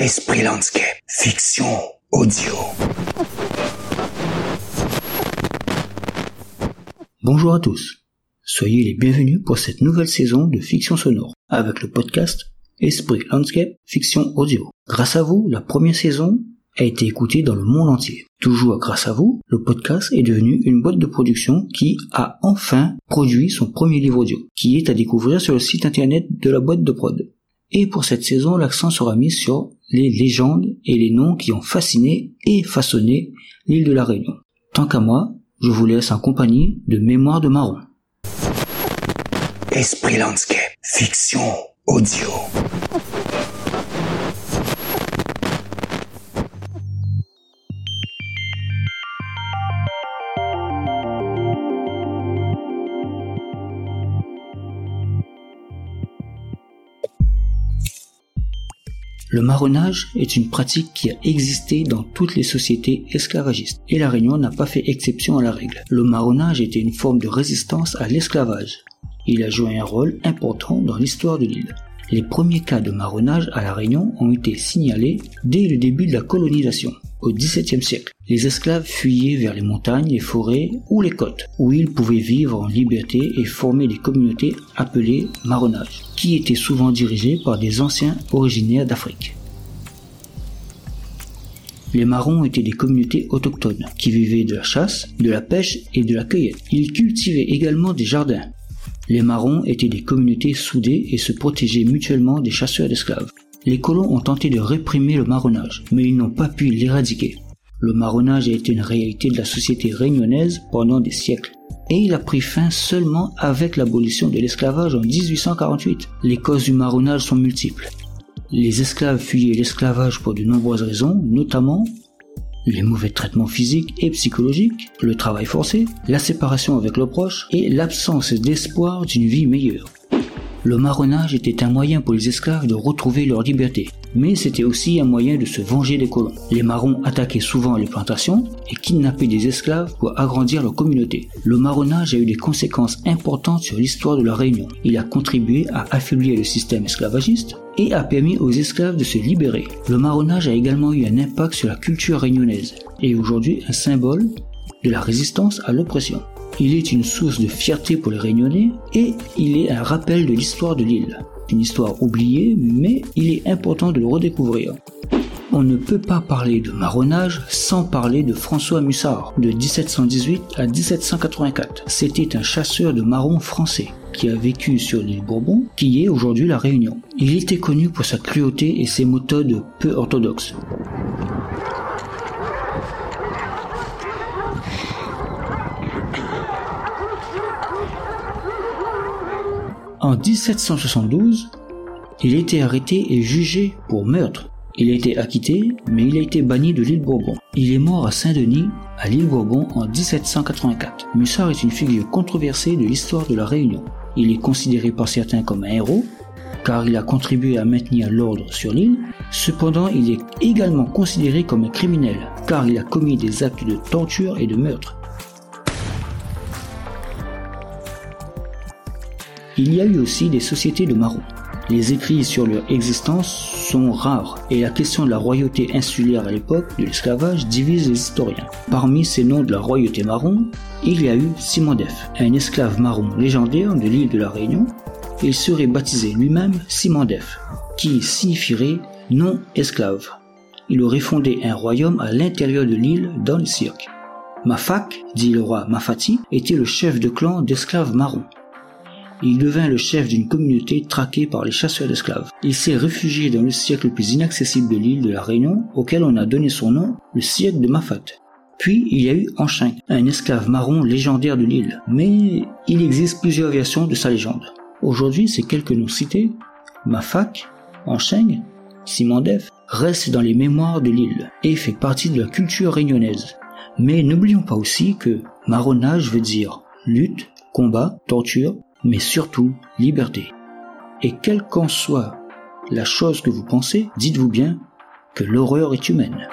Esprit Landscape, fiction audio. Bonjour à tous. Soyez les bienvenus pour cette nouvelle saison de fiction sonore avec le podcast Esprit Landscape, fiction audio. Grâce à vous, la première saison a été écoutée dans le monde entier. Toujours grâce à vous, le podcast est devenu une boîte de production qui a enfin produit son premier livre audio, qui est à découvrir sur le site internet de la boîte de prod. Et pour cette saison, l'accent sera mis sur les légendes et les noms qui ont fasciné et façonné l'île de la Réunion. Tant qu'à moi, je vous laisse en compagnie de Mémoire de Marron. Esprit Landscape, fiction audio. Le marronnage est une pratique qui a existé dans toutes les sociétés esclavagistes, et la Réunion n'a pas fait exception à la règle. Le marronnage était une forme de résistance à l'esclavage. Il a joué un rôle important dans l'histoire de l'île. Les premiers cas de marronnage à la Réunion ont été signalés dès le début de la colonisation, au XVIIe siècle. Les esclaves fuyaient vers les montagnes, les forêts ou les côtes, où ils pouvaient vivre en liberté et former des communautés appelées marronnages, qui étaient souvent dirigées par des anciens originaires d'Afrique. Les marrons étaient des communautés autochtones qui vivaient de la chasse, de la pêche et de la cueillette. Ils cultivaient également des jardins. Les marrons étaient des communautés soudées et se protégeaient mutuellement des chasseurs d'esclaves. Les colons ont tenté de réprimer le marronnage, mais ils n'ont pas pu l'éradiquer. Le marronnage a été une réalité de la société réunionnaise pendant des siècles. Et il a pris fin seulement avec l'abolition de l'esclavage en 1848. Les causes du marronnage sont multiples. Les esclaves fuyaient l'esclavage pour de nombreuses raisons, notamment les mauvais traitements physiques et psychologiques, le travail forcé, la séparation avec le proche et l'absence d'espoir d'une vie meilleure. Le marronnage était un moyen pour les esclaves de retrouver leur liberté, mais c'était aussi un moyen de se venger des colons. Les marrons attaquaient souvent les plantations et kidnappaient des esclaves pour agrandir leur communauté. Le marronnage a eu des conséquences importantes sur l'histoire de la Réunion. Il a contribué à affaiblir le système esclavagiste et a permis aux esclaves de se libérer. Le marronnage a également eu un impact sur la culture réunionnaise et est aujourd'hui un symbole de la résistance à l'oppression. Il est une source de fierté pour les Réunionnais et il est un rappel de l'histoire de l'île. Une histoire oubliée, mais il est important de le redécouvrir. On ne peut pas parler de marronnage sans parler de François Mussard, de 1718 à 1784. C'était un chasseur de marrons français qui a vécu sur l'île Bourbon, qui est aujourd'hui la Réunion. Il était connu pour sa cruauté et ses méthodes peu orthodoxes. En 1772, il a été arrêté et jugé pour meurtre. Il a été acquitté, mais il a été banni de l'île Bourbon. Il est mort à Saint-Denis, à l'île Bourbon, en 1784. Mussard est une figure controversée de l'histoire de la Réunion. Il est considéré par certains comme un héros, car il a contribué à maintenir l'ordre sur l'île. Cependant, il est également considéré comme un criminel, car il a commis des actes de torture et de meurtre. Il y a eu aussi des sociétés de marrons. Les écrits sur leur existence sont rares et la question de la royauté insulaire à l'époque de l'esclavage divise les historiens. Parmi ces noms de la royauté marron, il y a eu Simon Def, un esclave marron légendaire de l'île de la Réunion. Il serait baptisé lui-même Simon Def, qui signifierait non esclave. Il aurait fondé un royaume à l'intérieur de l'île dans le cirque. Mafak, dit le roi Mafati, était le chef de clan d'esclaves marrons. Il devint le chef d'une communauté traquée par les chasseurs d'esclaves. Il s'est réfugié dans le cirque le plus inaccessible de l'île de la Réunion, auquel on a donné son nom, le cirque de Mafat. Puis il y a eu Anchin, un esclave marron légendaire de l'île. Mais il existe plusieurs versions de sa légende. Aujourd'hui, ces quelques noms cités, Mafak, Anchin, Simondef, restent dans les mémoires de l'île et fait partie de la culture réunionnaise. Mais n'oublions pas aussi que marronnage veut dire lutte, combat, torture, mais surtout liberté. Et quelle qu'en soit la chose que vous pensez, dites-vous bien que l'horreur est humaine.